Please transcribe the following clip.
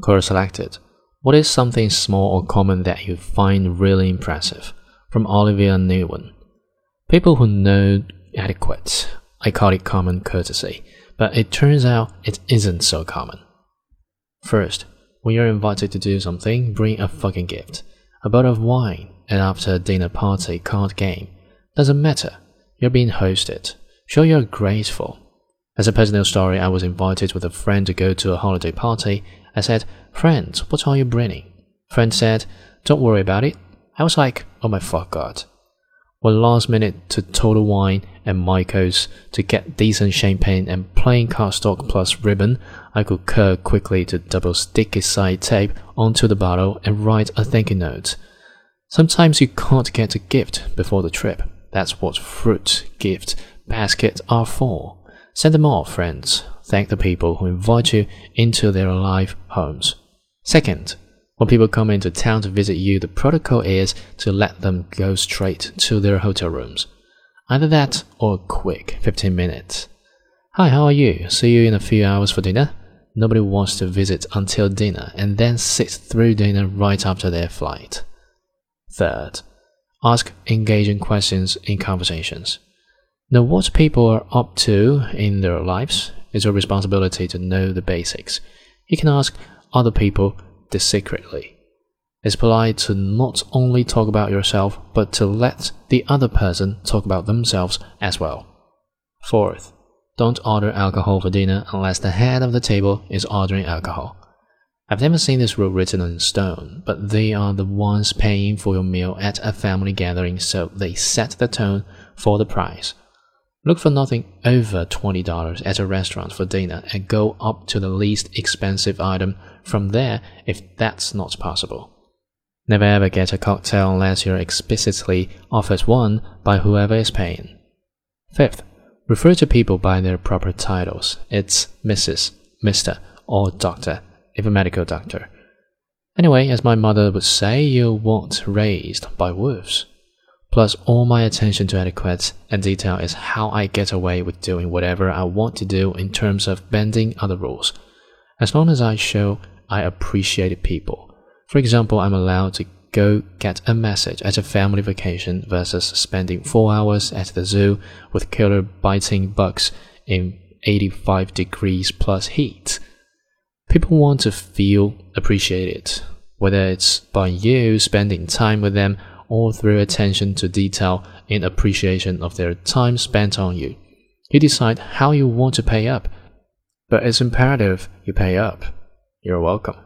Quote selected. What is something small or common that you find really impressive? From Olivia Newman. People who know etiquette. I call it common courtesy, but it turns out it isn't so common. First, when you're invited to do something, bring a fucking gift. A bottle of wine, and after dinner party card game. Doesn't matter. You're being hosted. Show you're grateful. As a personal story, I was invited with a friend to go to a holiday party. I said, Friend, what are you bringing? Friend said, Don't worry about it. I was like, Oh my fuck god. Well, last minute to Total Wine and Michael's to get decent champagne and plain cardstock plus ribbon, I could curl quickly to double sticky side tape onto the bottle and write a thank you note. Sometimes you can't get a gift before the trip. That's what fruit gift baskets are for. Send them off, friends. Thank the people who invite you into their life homes. Second, when people come into town to visit you, the protocol is to let them go straight to their hotel rooms. Either that or a quick 15 minutes. Hi, how are you? See you in a few hours for dinner? Nobody wants to visit until dinner and then sit through dinner right after their flight. Third, ask engaging questions in conversations. Know what people are up to in their lives. It's your responsibility to know the basics. You can ask other people discreetly. It's polite to not only talk about yourself, but to let the other person talk about themselves as well. Fourth, don't order alcohol for dinner unless the head of the table is ordering alcohol. I've never seen this rule written in stone, but they are the ones paying for your meal at a family gathering, so they set the tone for the price. Look for nothing over $20 at a restaurant for dinner and go up to the least expensive item from there if that's not possible. Never ever get a cocktail unless you're explicitly offered one by whoever is paying. Fifth, refer to people by their proper titles. It's Mrs., Mr., or Doctor, if a medical doctor. Anyway, as my mother would say, you weren't raised by wolves. Plus, all my attention to etiquette and detail is how I get away with doing whatever I want to do in terms of bending other rules. As long as I show I appreciate people. For example, I'm allowed to go get a message at a family vacation versus spending four hours at the zoo with killer biting bugs in 85 degrees plus heat. People want to feel appreciated, whether it's by you spending time with them or through attention to detail in appreciation of their time spent on you. You decide how you want to pay up, but it's imperative you pay up. You're welcome.